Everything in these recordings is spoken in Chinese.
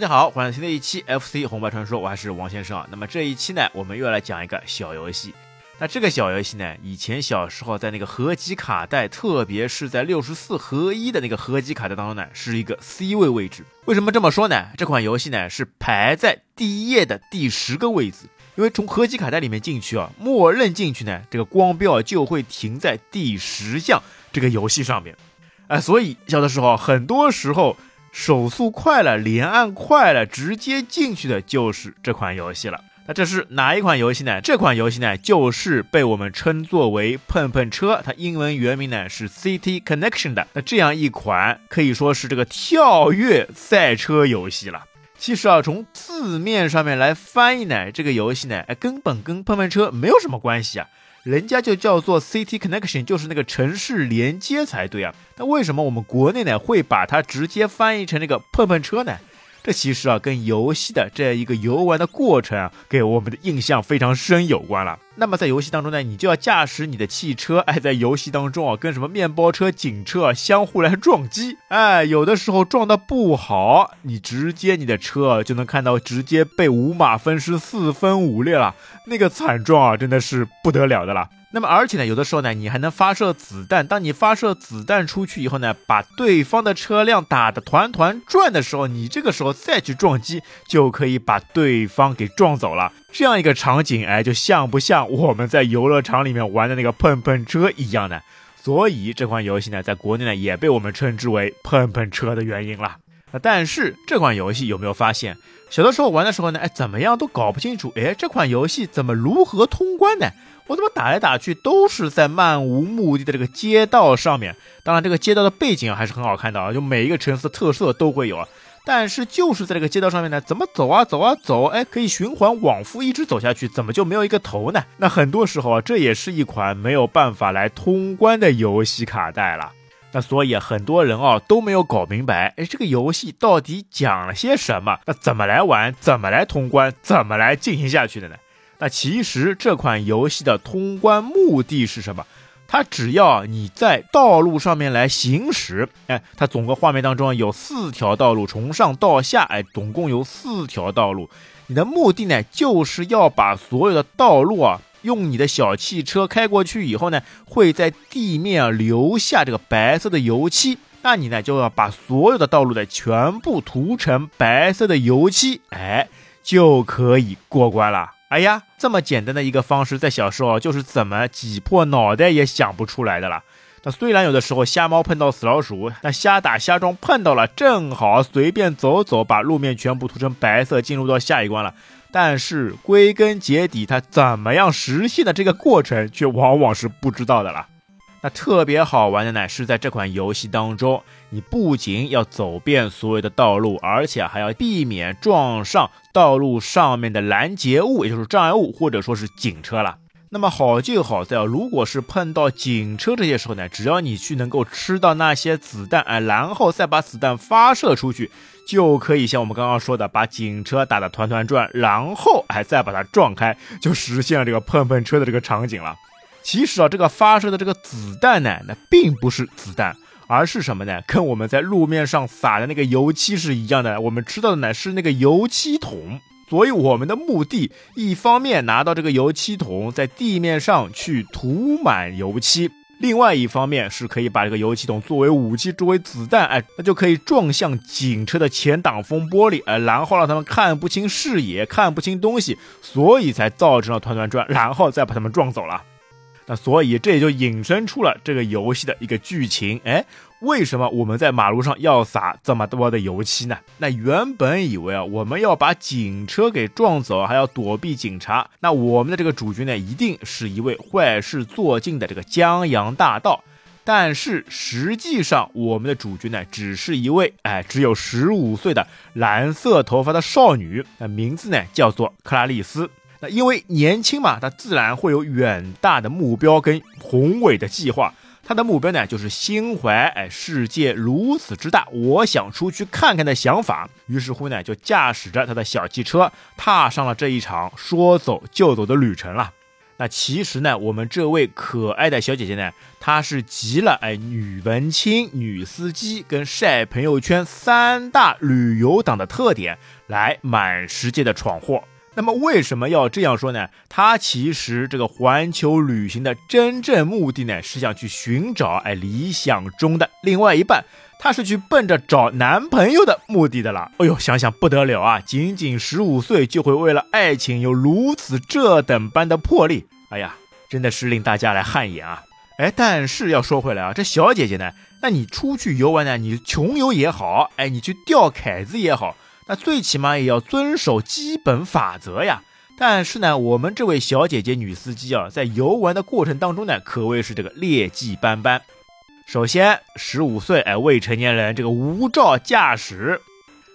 大家好，欢迎新的一期 FC 红白传说，我还是王先生啊。那么这一期呢，我们又要来讲一个小游戏。那这个小游戏呢，以前小时候在那个合集卡带，特别是在六十四合一的那个合集卡带当中呢，是一个 C 位位置。为什么这么说呢？这款游戏呢是排在第一页的第十个位置，因为从合集卡带里面进去啊，默认进去呢，这个光标就会停在第十项这个游戏上面。哎，所以小的时候，很多时候。手速快了，连按快了，直接进去的就是这款游戏了。那这是哪一款游戏呢？这款游戏呢，就是被我们称作为碰碰车，它英文原名呢是 City Connection 的。那这样一款可以说是这个跳跃赛车游戏了。其实啊，从字面上面来翻译呢，这个游戏呢，哎，根本跟碰碰车没有什么关系啊。人家就叫做 City Connection，就是那个城市连接才对啊。那为什么我们国内呢会把它直接翻译成那个碰碰车呢？这其实啊，跟游戏的这一个游玩的过程啊，给我们的印象非常深有关了。那么在游戏当中呢，你就要驾驶你的汽车，哎，在游戏当中啊，跟什么面包车、警车啊相互来 撞击，哎，有的时候撞的不好，你直接你的车就能看到直接被五马分尸、四分五裂了，那个惨状啊，真的是不得了的了。那么，而且呢，有的时候呢，你还能发射子弹。当你发射子弹出去以后呢，把对方的车辆打得团团转的时候，你这个时候再去撞击，就可以把对方给撞走了。这样一个场景，哎，就像不像我们在游乐场里面玩的那个碰碰车一样呢？所以这款游戏呢，在国内呢，也被我们称之为碰碰车的原因了。那但是这款游戏有没有发现，小的时候玩的时候呢，哎，怎么样都搞不清楚，哎，这款游戏怎么如何通关呢？我怎么打来打去都是在漫无目的的这个街道上面？当然，这个街道的背景还是很好看的啊，就每一个城市的特色都会有啊。但是就是在这个街道上面呢，怎么走啊走啊走？哎，可以循环往复一直走下去，怎么就没有一个头呢？那很多时候啊，这也是一款没有办法来通关的游戏卡带了。那所以很多人啊都没有搞明白，哎，这个游戏到底讲了些什么？那怎么来玩？怎么来通关？怎么来进行下去的呢？那其实这款游戏的通关目的是什么？它只要你在道路上面来行驶，哎，它总个画面当中有四条道路，从上到下，哎，总共有四条道路。你的目的呢，就是要把所有的道路啊，用你的小汽车开过去以后呢，会在地面留下这个白色的油漆。那你呢，就要把所有的道路的全部涂成白色的油漆，哎，就可以过关了。哎呀，这么简单的一个方式，在小时候就是怎么挤破脑袋也想不出来的了。那虽然有的时候瞎猫碰到死老鼠，那瞎打瞎撞碰到了，正好随便走走，把路面全部涂成白色，进入到下一关了。但是归根结底，它怎么样实现的这个过程，却往往是不知道的了。那特别好玩的呢，是在这款游戏当中，你不仅要走遍所有的道路，而且还要避免撞上道路上面的拦截物，也就是障碍物，或者说是警车了。那么好就好在，如果是碰到警车这些时候呢，只要你去能够吃到那些子弹，哎，然后再把子弹发射出去，就可以像我们刚刚说的，把警车打得团团转，然后哎再把它撞开，就实现了这个碰碰车的这个场景了。其实啊，这个发射的这个子弹呢，那并不是子弹，而是什么呢？跟我们在路面上撒的那个油漆是一样的。我们吃到的呢是那个油漆桶，所以我们的目的，一方面拿到这个油漆桶，在地面上去涂满油漆；另外一方面是可以把这个油漆桶作为武器，作为子弹，哎，那就可以撞向警车的前挡风玻璃，哎，然后让他们看不清视野，看不清东西，所以才造成了团团转，然后再把他们撞走了。那所以这也就引申出了这个游戏的一个剧情，哎，为什么我们在马路上要撒这么多的油漆呢？那原本以为啊，我们要把警车给撞走，还要躲避警察，那我们的这个主角呢，一定是一位坏事做尽的这个江洋大盗。但是实际上，我们的主角呢，只是一位哎，只有十五岁的蓝色头发的少女，那名字呢叫做克拉丽丝。那因为年轻嘛，他自然会有远大的目标跟宏伟的计划。他的目标呢，就是心怀哎，世界如此之大，我想出去看看的想法。于是乎呢，就驾驶着他的小汽车，踏上了这一场说走就走的旅程了。那其实呢，我们这位可爱的小姐姐呢，她是集了哎女文青、女司机跟晒朋友圈三大旅游党的特点，来满世界的闯祸。那么为什么要这样说呢？她其实这个环球旅行的真正目的呢，是想去寻找哎理想中的另外一半。她是去奔着找男朋友的目的的了。哎呦，想想不得了啊！仅仅十五岁就会为了爱情有如此这等般的魄力，哎呀，真的是令大家来汗颜啊！哎，但是要说回来啊，这小姐姐呢，那你出去游玩呢，你穷游也好，哎，你去钓凯子也好，那最起码也要遵守基本法则呀。但是呢，我们这位小姐姐女司机啊，在游玩的过程当中呢，可谓是这个劣迹斑斑。首先，十五岁哎，未成年人这个无照驾驶，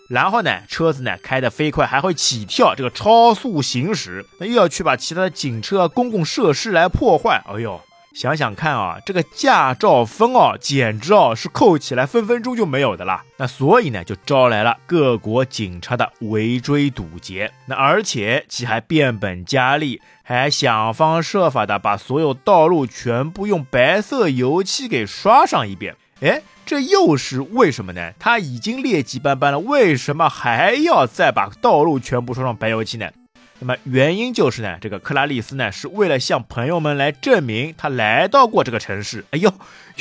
然后呢，车子呢开得飞快，还会起跳，这个超速行驶，那又要去把其他的警车、公共设施来破坏，哎呦。想想看啊，这个驾照分哦，简直哦是扣起来分分钟就没有的啦。那所以呢，就招来了各国警察的围追堵截。那而且其还变本加厉，还想方设法的把所有道路全部用白色油漆给刷上一遍。哎，这又是为什么呢？他已经劣迹斑斑了，为什么还要再把道路全部刷上白油漆呢？那么原因就是呢，这个克拉丽丝呢是为了向朋友们来证明他来到过这个城市。哎呦，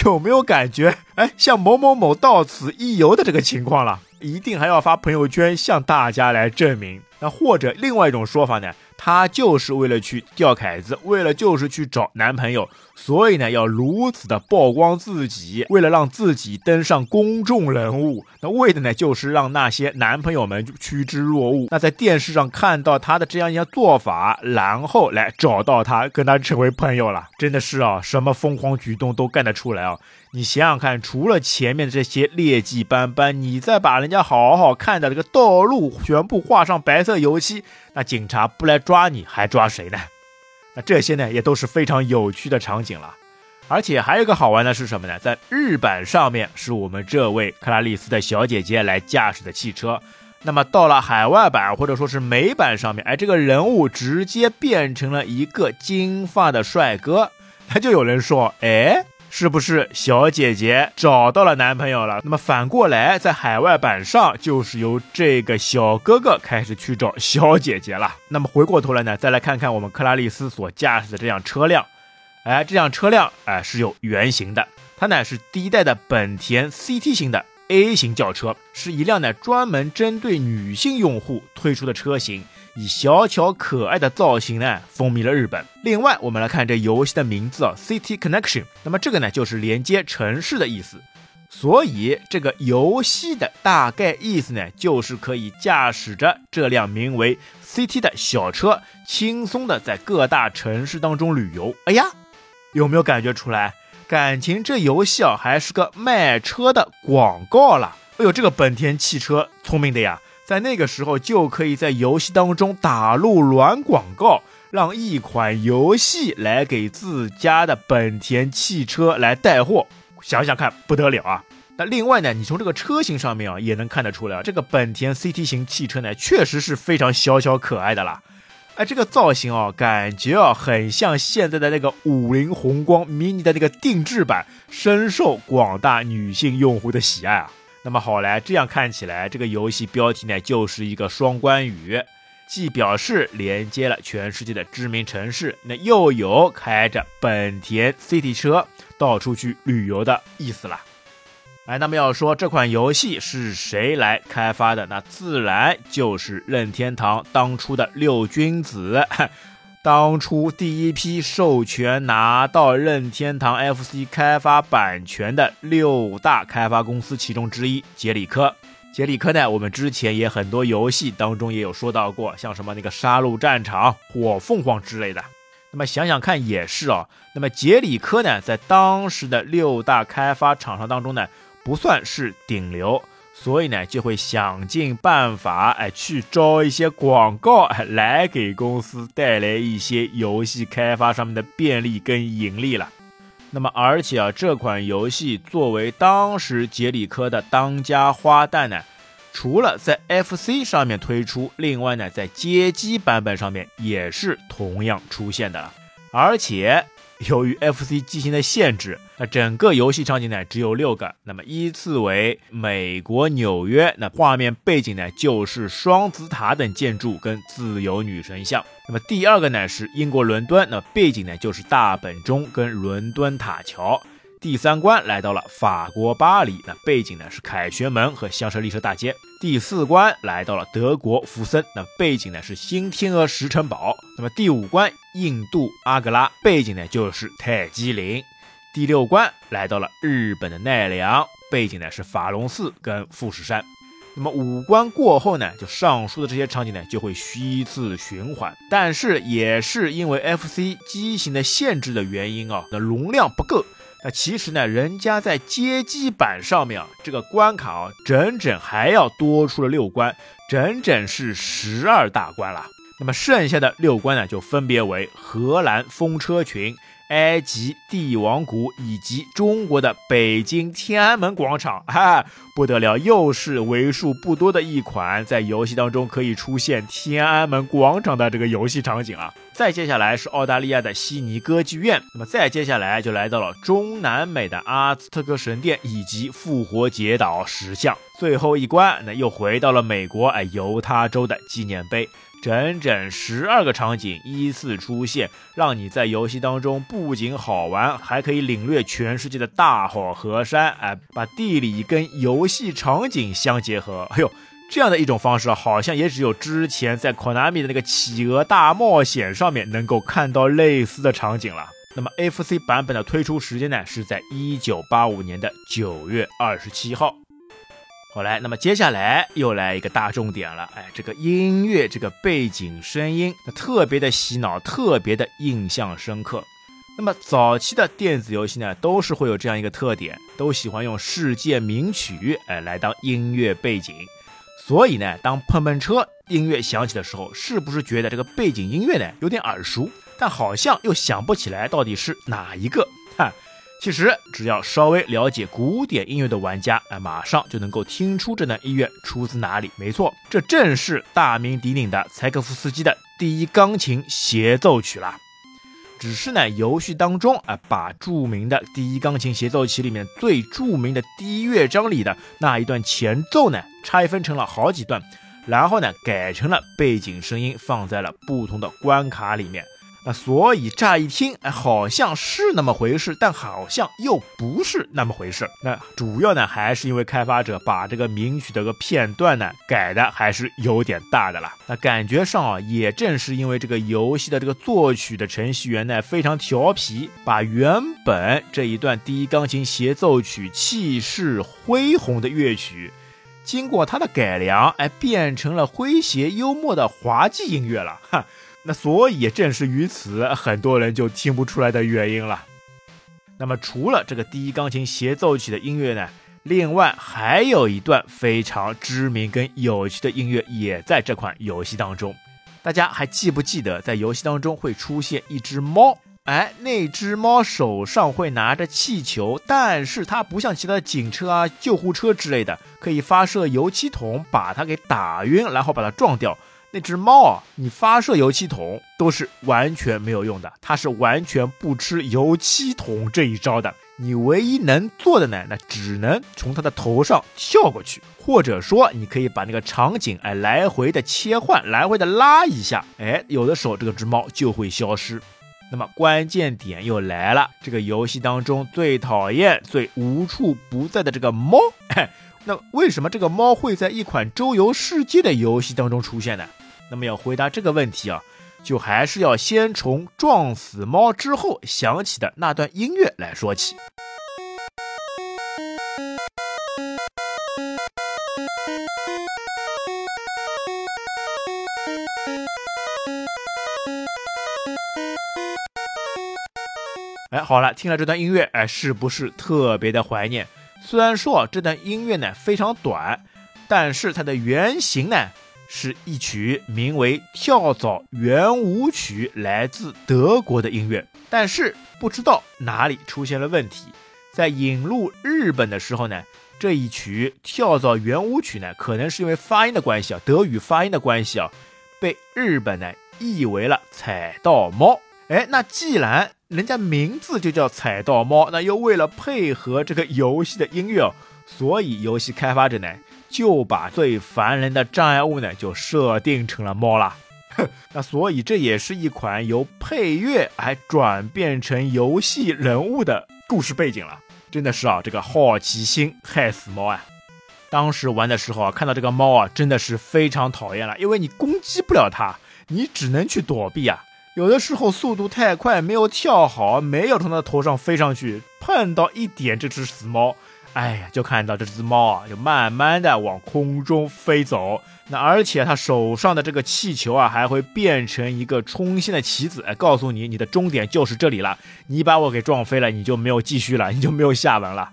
有没有感觉哎，像某某某到此一游的这个情况了？一定还要发朋友圈向大家来证明。那或者另外一种说法呢？她就是为了去钓凯子，为了就是去找男朋友，所以呢要如此的曝光自己，为了让自己登上公众人物，那为的呢就是让那些男朋友们趋之若鹜。那在电视上看到她的这样一些做法，然后来找到她，跟她成为朋友了，真的是啊，什么疯狂举动都干得出来啊！你想想看，除了前面这些劣迹斑斑，你再把人家好好看的这个道路全部画上白色油漆，那警察不来抓抓你还抓谁呢？那这些呢也都是非常有趣的场景了。而且还有一个好玩的是什么呢？在日版上面是我们这位克拉丽丝的小姐姐来驾驶的汽车，那么到了海外版或者说是美版上面，哎，这个人物直接变成了一个金发的帅哥，那就有人说，哎。是不是小姐姐找到了男朋友了？那么反过来，在海外版上就是由这个小哥哥开始去找小姐姐了。那么回过头来呢，再来看看我们克拉丽丝所驾驶的这辆车辆，哎，这辆车辆哎是有原型的，它呢是第一代的本田 CT 型的 A 型轿车，是一辆呢专门针对女性用户推出的车型。以小巧可爱的造型呢，风靡了日本。另外，我们来看这游戏的名字啊，City Connection。那么这个呢，就是连接城市的意思。所以这个游戏的大概意思呢，就是可以驾驶着这辆名为 City 的小车，轻松的在各大城市当中旅游。哎呀，有没有感觉出来？感情这游戏啊，还是个卖车的广告了。哎呦，这个本田汽车聪明的呀！在那个时候，就可以在游戏当中打入软广告，让一款游戏来给自家的本田汽车来带货。想想看，不得了啊！那另外呢，你从这个车型上面啊，也能看得出来，这个本田 CT 型汽车呢，确实是非常小巧可爱的啦。哎，这个造型哦，感觉啊，很像现在的那个五菱宏光 mini 的那个定制版，深受广大女性用户的喜爱啊。那么好来，这样看起来，这个游戏标题呢就是一个双关语，既表示连接了全世界的知名城市，那又有开着本田 City 车到处去旅游的意思了。哎，那么要说这款游戏是谁来开发的，那自然就是任天堂当初的六君子。当初第一批授权拿到任天堂 FC 开发版权的六大开发公司其中之一，杰里科。杰里科呢，我们之前也很多游戏当中也有说到过，像什么那个杀戮战场、火凤凰之类的。那么想想看也是哦。那么杰里科呢，在当时的六大开发厂商当中呢，不算是顶流。所以呢，就会想尽办法，哎，去招一些广告，哎，来给公司带来一些游戏开发上面的便利跟盈利了。那么，而且啊，这款游戏作为当时杰里科的当家花旦呢，除了在 FC 上面推出，另外呢，在街机版本上面也是同样出现的了。而且。由于 FC 机型的限制，那整个游戏场景呢只有六个。那么依次为美国纽约，那画面背景呢就是双子塔等建筑跟自由女神像。那么第二个呢是英国伦敦，那背景呢就是大本钟跟伦敦塔桥。第三关来到了法国巴黎，那背景呢是凯旋门和香榭丽舍大街。第四关来到了德国福森，那背景呢是新天鹅石城堡。那么第五关印度阿格拉，背景呢就是泰姬陵。第六关来到了日本的奈良，背景呢是法隆寺跟富士山。那么五关过后呢，就上述的这些场景呢就会依次循环，但是也是因为 FC 机型的限制的原因啊，那容量不够。那其实呢，人家在街机版上面啊，这个关卡啊，整整还要多出了六关，整整是十二大关了。那么剩下的六关呢，就分别为荷兰风车群。埃及帝王谷以及中国的北京天安门广场，哈，不得了，又是为数不多的一款在游戏当中可以出现天安门广场的这个游戏场景啊。再接下来是澳大利亚的悉尼歌剧院，那么再接下来就来到了中南美的阿兹特克神殿以及复活节岛石像，最后一关那又回到了美国哎犹他州的纪念碑。整整十二个场景依次出现，让你在游戏当中不仅好玩，还可以领略全世界的大好河山。哎，把地理跟游戏场景相结合。哎呦，这样的一种方式，好像也只有之前在 Konami 的那个《企鹅大冒险》上面能够看到类似的场景了。那么 FC 版本的推出时间呢，是在一九八五年的九月二十七号。好来，那么接下来又来一个大重点了，哎，这个音乐，这个背景声音，特别的洗脑，特别的印象深刻。那么早期的电子游戏呢，都是会有这样一个特点，都喜欢用世界名曲，哎，来当音乐背景。所以呢，当碰碰车音乐响起的时候，是不是觉得这个背景音乐呢有点耳熟，但好像又想不起来到底是哪一个？哈。其实，只要稍微了解古典音乐的玩家，哎，马上就能够听出这段音乐出自哪里。没错，这正是大名鼎鼎的柴可夫斯基的第一钢琴协奏曲啦。只是呢，游戏当中啊，把著名的第一钢琴协奏曲里面最著名的第一乐章里的那一段前奏呢，拆分成了好几段，然后呢，改成了背景声音，放在了不同的关卡里面。那所以乍一听，哎，好像是那么回事，但好像又不是那么回事。那主要呢，还是因为开发者把这个名曲的个片段呢改的还是有点大的了。那感觉上啊，也正是因为这个游戏的这个作曲的程序员呢非常调皮，把原本这一段第一钢琴协奏曲气势恢宏的乐曲，经过他的改良，哎，变成了诙谐幽默的滑稽音乐了，哈。那所以也正是于此，很多人就听不出来的原因了。那么除了这个第一钢琴协奏曲的音乐呢，另外还有一段非常知名跟有趣的音乐也在这款游戏当中。大家还记不记得，在游戏当中会出现一只猫？哎，那只猫手上会拿着气球，但是它不像其他的警车啊、救护车之类的，可以发射油漆桶把它给打晕，然后把它撞掉。那只猫啊，你发射油漆桶都是完全没有用的，它是完全不吃油漆桶这一招的。你唯一能做的呢，那只能从它的头上跳过去，或者说你可以把那个场景哎来回的切换，来回的拉一下，哎，有的时候这个只猫就会消失。那么关键点又来了，这个游戏当中最讨厌、最无处不在的这个猫，那为什么这个猫会在一款周游世界的游戏当中出现呢？那么要回答这个问题啊，就还是要先从撞死猫之后响起的那段音乐来说起。哎，好了，听了这段音乐，哎，是不是特别的怀念？虽然说这段音乐呢非常短，但是它的原型呢。是一曲名为《跳蚤圆舞曲》，来自德国的音乐。但是不知道哪里出现了问题，在引入日本的时候呢，这一曲《跳蚤圆舞曲》呢，可能是因为发音的关系啊，德语发音的关系啊，被日本呢译为了“踩到猫”。哎，那既然人家名字就叫踩到猫，那又为了配合这个游戏的音乐哦，所以游戏开发者呢就把最烦人的障碍物呢就设定成了猫啦。那所以这也是一款由配乐还转变成游戏人物的故事背景了。真的是啊，这个好奇心害死猫啊！当时玩的时候啊，看到这个猫啊，真的是非常讨厌了，因为你攻击不了它，你只能去躲避啊。有的时候速度太快，没有跳好，没有从它头上飞上去，碰到一点这只死猫，哎呀，就看到这只猫啊，就慢慢的往空中飞走。那而且它手上的这个气球啊，还会变成一个冲线的棋子，告诉你你的终点就是这里了。你把我给撞飞了，你就没有继续了，你就没有下文了。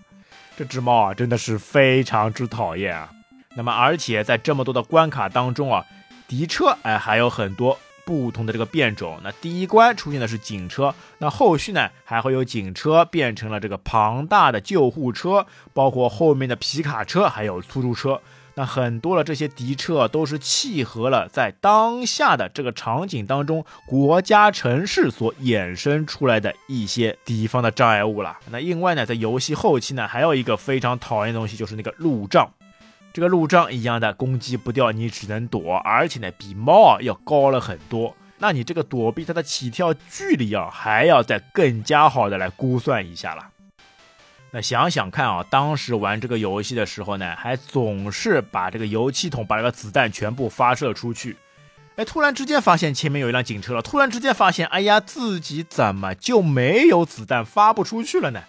这只猫啊，真的是非常之讨厌啊。那么而且在这么多的关卡当中啊，敌车哎还有很多不同的这个变种。那第一关出现的是警车，那后续呢还会有警车变成了这个庞大的救护车，包括后面的皮卡车，还有出租车。那很多的这些敌车都是契合了在当下的这个场景当中国家城市所衍生出来的一些敌方的障碍物了。那另外呢，在游戏后期呢，还有一个非常讨厌的东西，就是那个路障。这个路障一样的攻击不掉，你只能躲，而且呢，比猫啊要高了很多。那你这个躲避它的起跳距离啊，还要再更加好的来估算一下了。那想想看啊，当时玩这个游戏的时候呢，还总是把这个油气筒把这个子弹全部发射出去。哎，突然之间发现前面有一辆警车了，突然之间发现，哎呀，自己怎么就没有子弹发不出去了呢？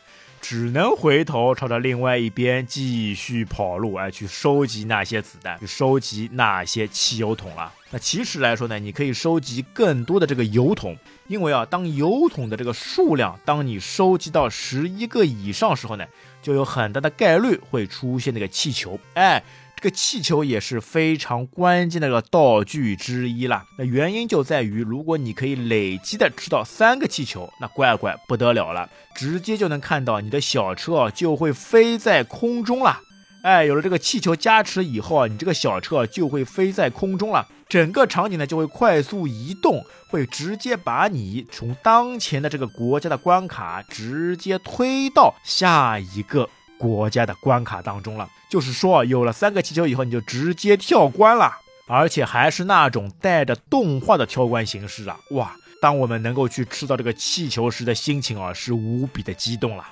只能回头朝着另外一边继续跑路，哎，去收集那些子弹，去收集那些汽油桶了。那其实来说呢，你可以收集更多的这个油桶，因为啊，当油桶的这个数量，当你收集到十一个以上时候呢，就有很大的概率会出现那个气球，哎。这个气球也是非常关键的个道具之一啦。那原因就在于，如果你可以累积的吃到三个气球，那乖乖不得了了，直接就能看到你的小车就会飞在空中了。哎，有了这个气球加持以后啊，你这个小车就会飞在空中了，整个场景呢就会快速移动，会直接把你从当前的这个国家的关卡直接推到下一个。国家的关卡当中了，就是说有了三个气球以后，你就直接跳关了，而且还是那种带着动画的跳关形式啊！哇，当我们能够去吃到这个气球时的心情啊，是无比的激动了。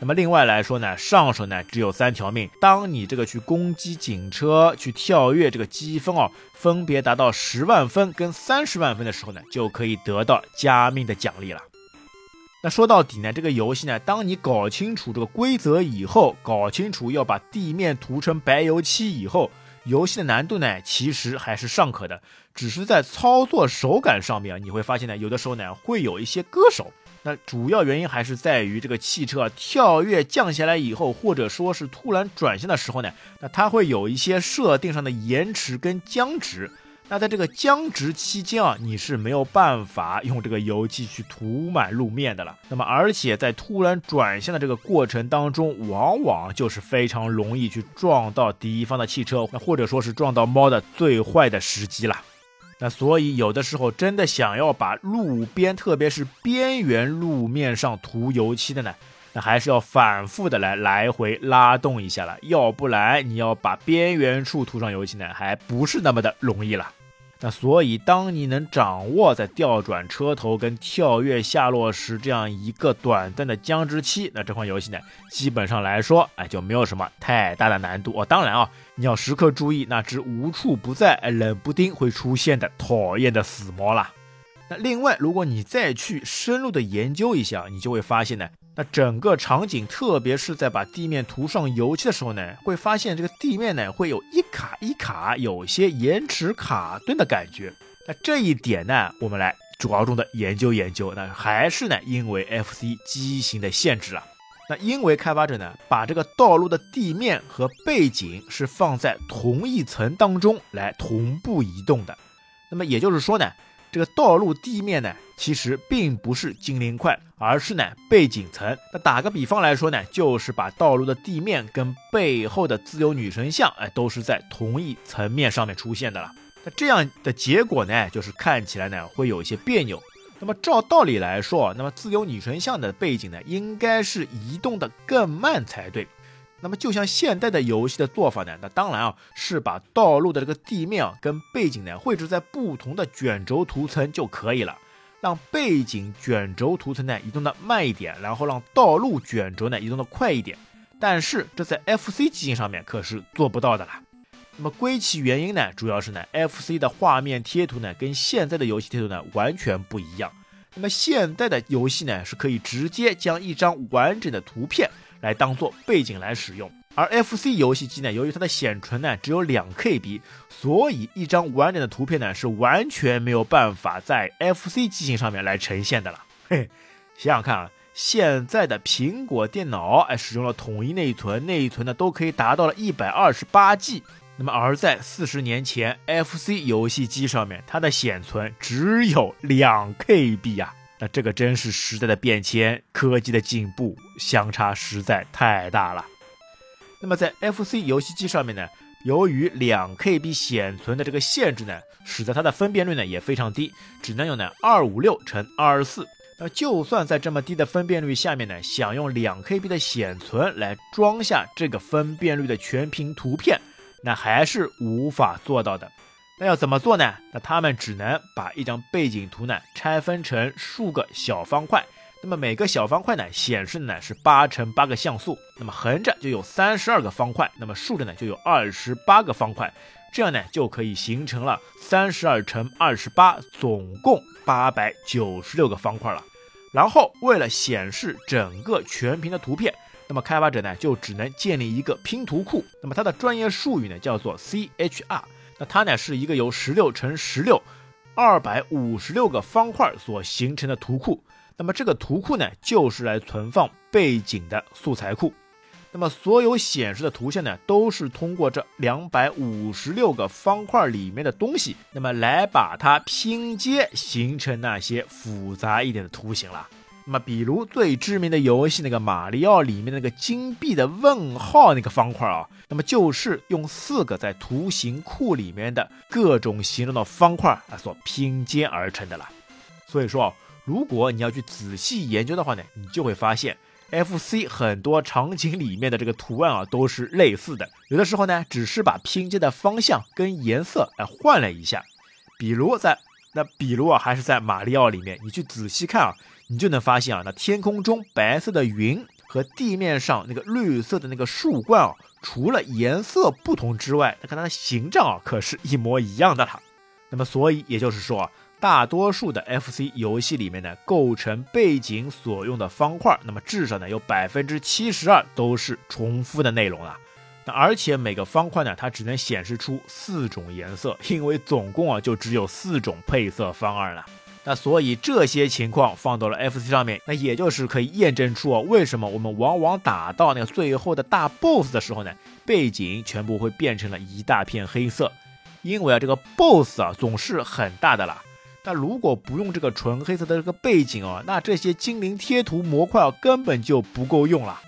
那么另外来说呢，上手呢只有三条命，当你这个去攻击警车、去跳跃这个积分哦，分别达到十万分跟三十万分的时候呢，就可以得到加命的奖励了。那说到底呢，这个游戏呢，当你搞清楚这个规则以后，搞清楚要把地面涂成白油漆以后，游戏的难度呢，其实还是尚可的，只是在操作手感上面，你会发现呢，有的时候呢，会有一些割手。那主要原因还是在于这个汽车跳跃降下来以后，或者说是突然转向的时候呢，那它会有一些设定上的延迟跟僵直。那在这个僵直期间啊，你是没有办法用这个油漆去涂满路面的了。那么，而且在突然转向的这个过程当中，往往就是非常容易去撞到敌方的汽车，那或者说是撞到猫的最坏的时机了。那所以有的时候真的想要把路边，特别是边缘路面上涂油漆的呢，那还是要反复的来来回拉动一下了，要不然你要把边缘处涂上油漆呢，还不是那么的容易了。那所以，当你能掌握在调转车头跟跳跃下落时这样一个短暂的僵直期，那这款游戏呢，基本上来说，哎，就没有什么太大的难度哦。当然啊，你要时刻注意那只无处不在、哎，冷不丁会出现的讨厌的死猫了。那另外，如果你再去深入的研究一下，你就会发现呢。那整个场景，特别是在把地面涂上油漆的时候呢，会发现这个地面呢会有一卡一卡，有些延迟卡顿的感觉。那这一点呢，我们来着重的研究研究。那还是呢，因为 FC 机型的限制了。那因为开发者呢，把这个道路的地面和背景是放在同一层当中来同步移动的。那么也就是说呢。这个道路地面呢，其实并不是精灵块，而是呢背景层。那打个比方来说呢，就是把道路的地面跟背后的自由女神像，哎，都是在同一层面上面出现的了。那这样的结果呢，就是看起来呢会有一些别扭。那么照道理来说，那么自由女神像的背景呢，应该是移动的更慢才对。那么就像现代的游戏的做法呢，那当然啊是把道路的这个地面啊跟背景呢绘制在不同的卷轴图层就可以了，让背景卷轴图层呢移动的慢一点，然后让道路卷轴呢移动的快一点。但是这在 FC 机型上面可是做不到的啦。那么归其原因呢，主要是呢，FC 的画面贴图呢跟现在的游戏贴图呢完全不一样。那么现在的游戏呢是可以直接将一张完整的图片来当做背景来使用，而 FC 游戏机呢，由于它的显存呢只有两 KB，所以一张完整的图片呢是完全没有办法在 FC 机型上面来呈现的了。嘿，想想看啊，现在的苹果电脑哎使用了统一内存，内存呢都可以达到了一百二十八 G。那么，而在四十年前，FC 游戏机上面，它的显存只有两 KB 呀。那这个真是时代的变迁，科技的进步相差实在太大了。那么在 FC 游戏机上面呢，由于两 KB 显存的这个限制呢，使得它的分辨率呢也非常低，只能用呢二五六乘二十四。那就算在这么低的分辨率下面呢，想用两 KB 的显存来装下这个分辨率的全屏图片。那还是无法做到的。那要怎么做呢？那他们只能把一张背景图呢拆分成数个小方块。那么每个小方块呢显示的呢是八乘八个像素。那么横着就有三十二个方块，那么竖着呢就有二十八个方块。这样呢就可以形成了三十二乘二十八，总共八百九十六个方块了。然后为了显示整个全屏的图片。那么开发者呢，就只能建立一个拼图库。那么它的专业术语呢，叫做 CHR。那它呢，是一个由十六乘十六，二百五十六个方块所形成的图库。那么这个图库呢，就是来存放背景的素材库。那么所有显示的图像呢，都是通过这两百五十六个方块里面的东西，那么来把它拼接形成那些复杂一点的图形了。那么，比如最知名的游戏那个马里奥里面那个金币的问号那个方块啊，那么就是用四个在图形库里面的各种形状的方块啊所拼接而成的了。所以说啊，如果你要去仔细研究的话呢，你就会发现，FC 很多场景里面的这个图案啊都是类似的，有的时候呢只是把拼接的方向跟颜色哎换了一下。比如在那，比如啊，还是在马里奥里面，你去仔细看啊。你就能发现啊，那天空中白色的云和地面上那个绿色的那个树冠啊，除了颜色不同之外，那看它的形状啊，可是一模一样的了。那么，所以也就是说，大多数的 FC 游戏里面呢，构成背景所用的方块，那么至少呢有百分之七十二都是重复的内容啊。那而且每个方块呢，它只能显示出四种颜色，因为总共啊就只有四种配色方案了。那所以这些情况放到了 FC 上面，那也就是可以验证出啊，为什么我们往往打到那个最后的大 BOSS 的时候呢，背景全部会变成了一大片黑色，因为啊这个 BOSS 啊总是很大的啦。那如果不用这个纯黑色的这个背景啊，那这些精灵贴图模块啊根本就不够用了。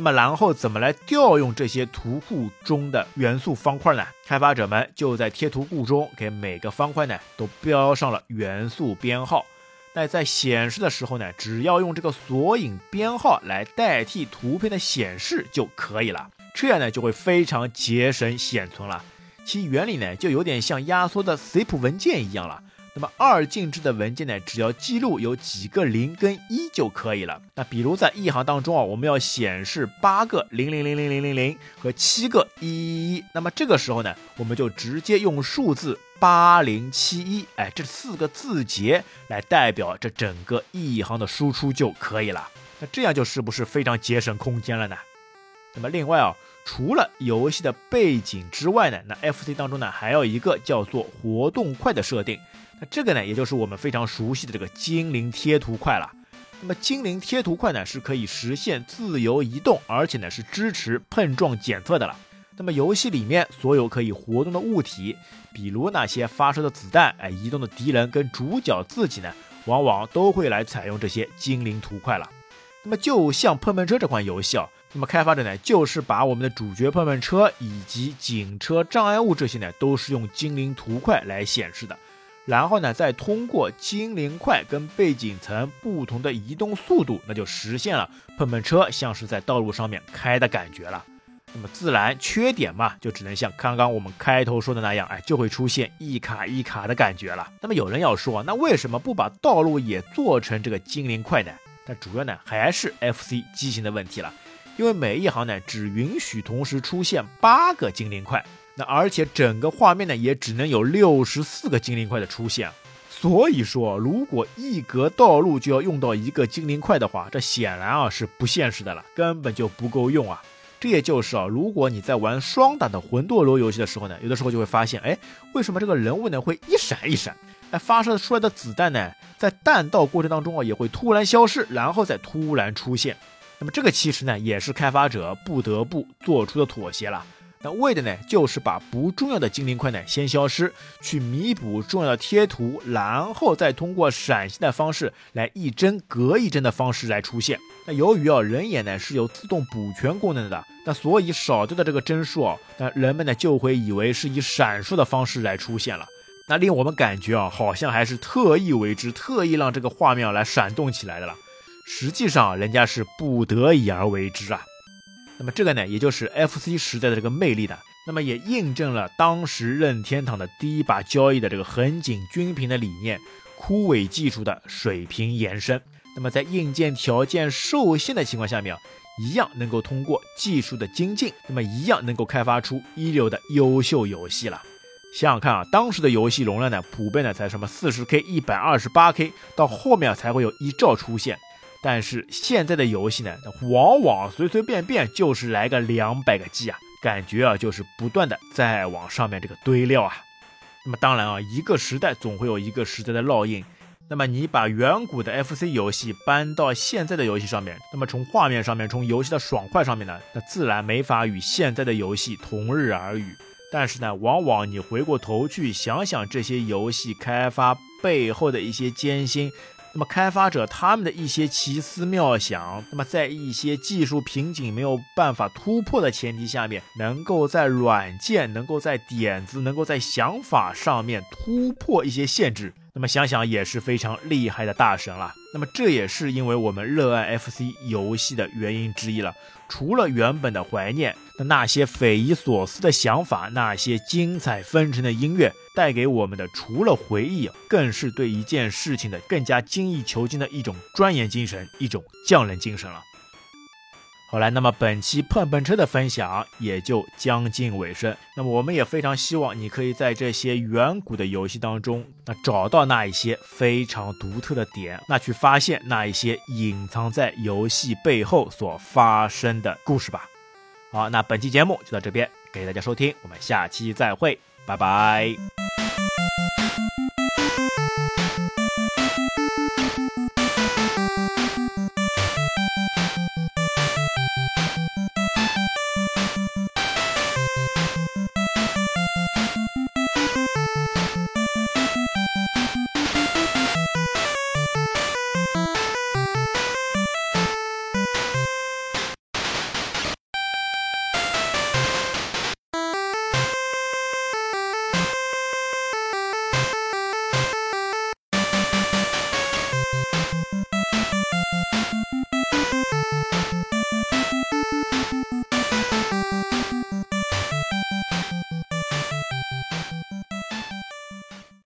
那么，然后怎么来调用这些图库中的元素方块呢？开发者们就在贴图库中给每个方块呢都标上了元素编号。那在显示的时候呢，只要用这个索引编号来代替图片的显示就可以了。这样呢就会非常节省显存了。其原理呢就有点像压缩的 zip 文件一样了。那么二进制的文件呢，只要记录有几个零跟一就可以了。那比如在一行当中啊，我们要显示八个零零零零零零零和七个一一一，那么这个时候呢，我们就直接用数字八零七一，哎，这四个字节来代表这整个一行的输出就可以了。那这样就是不是非常节省空间了呢？那么另外啊，除了游戏的背景之外呢，那 FC 当中呢还有一个叫做活动块的设定。那这个呢，也就是我们非常熟悉的这个精灵贴图块了。那么精灵贴图块呢，是可以实现自由移动，而且呢是支持碰撞检测的了。那么游戏里面所有可以活动的物体，比如那些发射的子弹，哎，移动的敌人跟主角自己呢，往往都会来采用这些精灵图块了。那么就像碰碰车这款游戏啊，那么开发者呢，就是把我们的主角碰碰车以及警车障碍物这些呢，都是用精灵图块来显示的。然后呢，再通过精灵块跟背景层不同的移动速度，那就实现了碰碰车像是在道路上面开的感觉了。那么自然缺点嘛，就只能像刚刚我们开头说的那样，哎，就会出现一卡一卡的感觉了。那么有人要说，那为什么不把道路也做成这个精灵块呢？那主要呢还是 FC 机型的问题了，因为每一行呢只允许同时出现八个精灵块，那而且整个画面呢也只能有六十四个精灵块的出现。所以说，如果一格道路就要用到一个精灵块的话，这显然啊是不现实的了，根本就不够用啊。这也就是啊，如果你在玩双打的魂斗罗游戏的时候呢，有的时候就会发现，哎，为什么这个人物呢会一闪一闪？哎，发射出来的子弹呢，在弹道过程当中啊，也会突然消失，然后再突然出现。那么这个其实呢，也是开发者不得不做出的妥协了。那为的呢，就是把不重要的精灵块呢先消失，去弥补重要的贴图，然后再通过闪现的方式来一帧隔一帧的方式来出现。那由于啊人眼呢是有自动补全功能的，那所以少掉的这个帧数啊，那人们呢就会以为是以闪烁的方式来出现了。那令我们感觉啊，好像还是特意为之，特意让这个画面来闪动起来的了。实际上人家是不得已而为之啊。那么这个呢，也就是 FC 时代的这个魅力的，那么也印证了当时任天堂的第一把交易的这个横井均平的理念，枯萎技术的水平延伸。那么在硬件条件受限的情况下面，一样能够通过技术的精进，那么一样能够开发出一流的优秀游戏了。想想看啊，当时的游戏容量呢，普遍呢才什么四十 K、一百二十八 K，到后面才会有一兆出现。但是现在的游戏呢，往往随随便便就是来个两百个 G 啊，感觉啊就是不断的在往上面这个堆料啊。那么当然啊，一个时代总会有一个时代的烙印。那么你把远古的 FC 游戏搬到现在的游戏上面，那么从画面上面，从游戏的爽快上面呢，那自然没法与现在的游戏同日而语。但是呢，往往你回过头去想想这些游戏开发背后的一些艰辛。那么开发者他们的一些奇思妙想，那么在一些技术瓶颈没有办法突破的前提下面，能够在软件、能够在点子、能够在想法上面突破一些限制。那么想想也是非常厉害的大神了。那么这也是因为我们热爱 FC 游戏的原因之一了。除了原本的怀念，那那些匪夷所思的想法，那些精彩纷呈的音乐，带给我们的除了回忆，更是对一件事情的更加精益求精的一种钻研精神，一种匠人精神了。好来，那么本期碰碰车的分享也就将近尾声。那么我们也非常希望你可以在这些远古的游戏当中，那找到那一些非常独特的点，那去发现那一些隐藏在游戏背后所发生的故事吧。好，那本期节目就到这边，感谢大家收听，我们下期再会，拜拜。